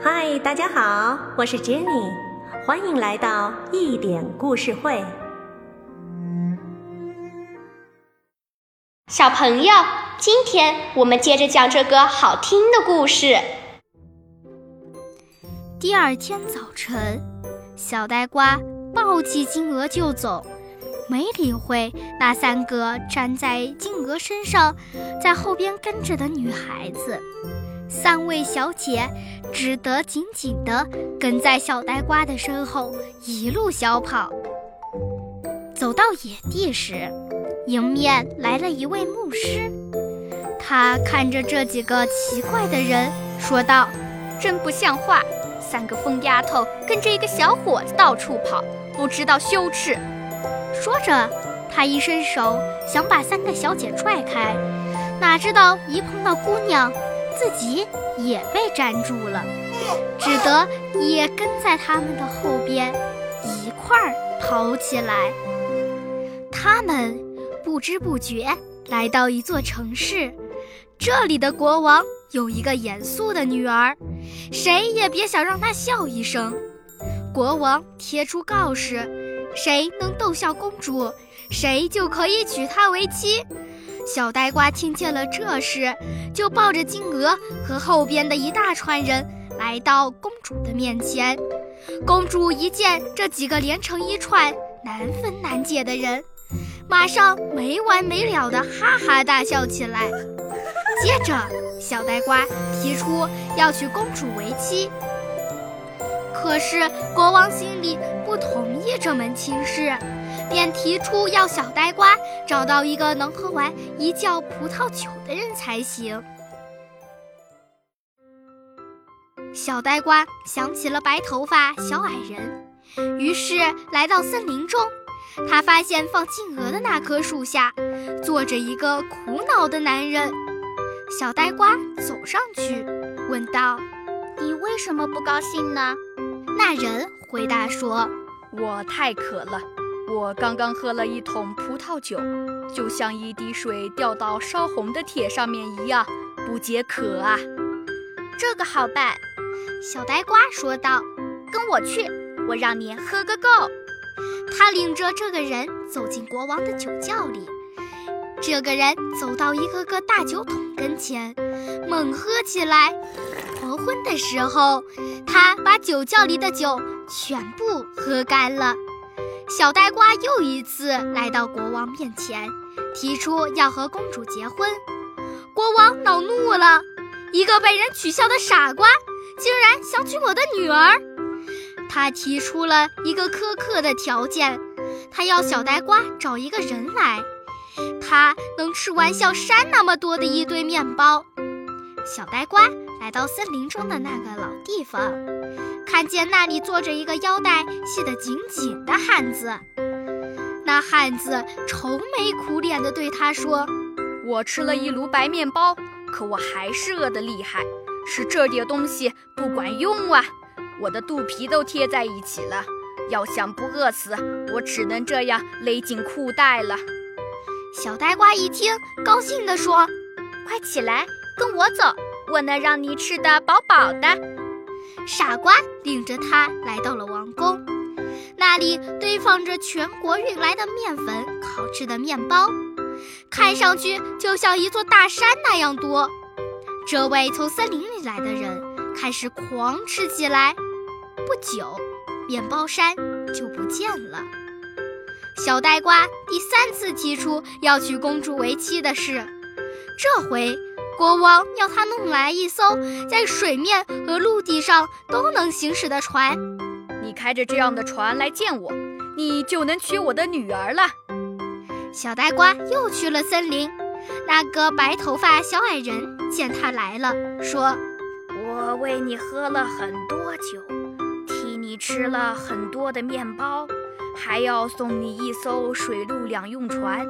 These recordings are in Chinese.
嗨，大家好，我是 Jenny，欢迎来到一点故事会。小朋友，今天我们接着讲这个好听的故事。第二天早晨，小呆瓜抱起金鹅就走，没理会那三个站在金鹅身上，在后边跟着的女孩子。三位小姐只得紧紧地跟在小呆瓜的身后，一路小跑。走到野地时，迎面来了一位牧师。他看着这几个奇怪的人，说道：“真不像话！三个疯丫头跟着一个小伙子到处跑，不知道羞耻。”说着，他一伸手想把三个小姐拽开，哪知道一碰到姑娘。自己也被粘住了，只得也跟在他们的后边一块儿跑起来。他们不知不觉来到一座城市，这里的国王有一个严肃的女儿，谁也别想让她笑一声。国王贴出告示，谁能逗笑公主，谁就可以娶她为妻。小呆瓜听见了这事，就抱着金鹅和后边的一大串人来到公主的面前。公主一见这几个连成一串、难分难解的人，马上没完没了的哈哈大笑起来。接着，小呆瓜提出要娶公主为妻，可是国王心里不同意这门亲事。便提出要小呆瓜找到一个能喝完一窖葡萄酒的人才行。小呆瓜想起了白头发小矮人，于是来到森林中。他发现放金鹅的那棵树下坐着一个苦恼的男人。小呆瓜走上去问道：“你为什么不高兴呢？”那人回答说：“我太渴了。”我刚刚喝了一桶葡萄酒，就像一滴水掉到烧红的铁上面一样，不解渴啊！这个好办，小呆瓜说道：“跟我去，我让你喝个够。”他领着这个人走进国王的酒窖里。这个人走到一个个大酒桶跟前，猛喝起来。黄昏的时候，他把酒窖里的酒全部喝干了。小呆瓜又一次来到国王面前，提出要和公主结婚。国王恼怒了，一个被人取笑的傻瓜，竟然想娶我的女儿。他提出了一个苛刻的条件，他要小呆瓜找一个人来，他能吃完像山那么多的一堆面包。小呆瓜来到森林中的那个老地方。看见那里坐着一个腰带系得紧紧的汉子，那汉子愁眉苦脸地对他说：“我吃了一炉白面包，可我还是饿得厉害。是这点东西不管用啊，我的肚皮都贴在一起了。要想不饿死，我只能这样勒紧裤带了。”小呆瓜一听，高兴地说：“快起来，跟我走，我能让你吃得饱饱的。”傻瓜领着他来到了王宫，那里堆放着全国运来的面粉烤制的面包，看上去就像一座大山那样多。这位从森林里来的人开始狂吃起来，不久，面包山就不见了。小呆瓜第三次提出要娶公主为妻的事，这回。国王要他弄来一艘在水面和陆地上都能行驶的船。你开着这样的船来见我，你就能娶我的女儿了。小呆瓜又去了森林。那个白头发小矮人见他来了，说：“我为你喝了很多酒，替你吃了很多的面包，还要送你一艘水陆两用船。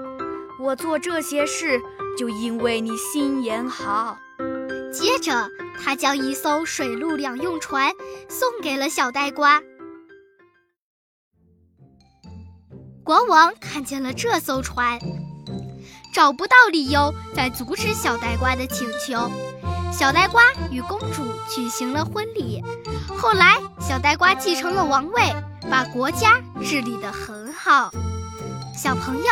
我做这些事。”就因为你心眼好，接着他将一艘水陆两用船送给了小呆瓜。国王看见了这艘船，找不到理由再阻止小呆瓜的请求，小呆瓜与公主举行了婚礼。后来，小呆瓜继承了王位，把国家治理得很好。小朋友，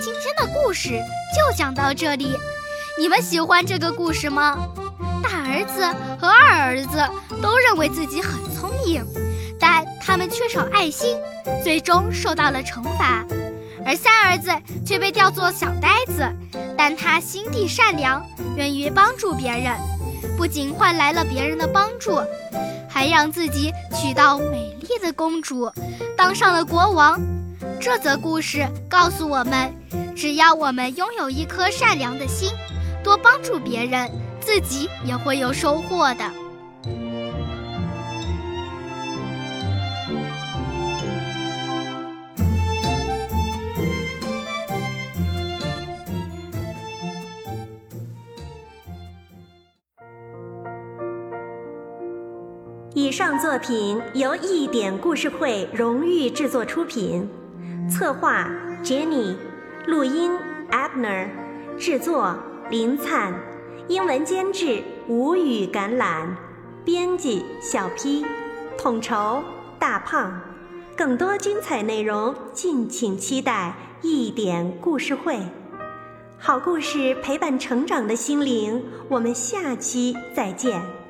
今天的故事就讲到这里。你们喜欢这个故事吗？大儿子和二儿子都认为自己很聪明，但他们缺少爱心，最终受到了惩罚。而三儿子却被叫做小呆子，但他心地善良，愿意帮助别人，不仅换来了别人的帮助，还让自己娶到美丽的公主，当上了国王。这则故事告诉我们，只要我们拥有一颗善良的心，多帮助别人，自己也会有收获的。以上作品由一点故事会荣誉制作出品，策划 Jenny，录音 Abner，制作林灿，英文监制吴语橄榄，编辑小 P，统筹大胖。更多精彩内容，敬请期待一点故事会。好故事陪伴成长的心灵，我们下期再见。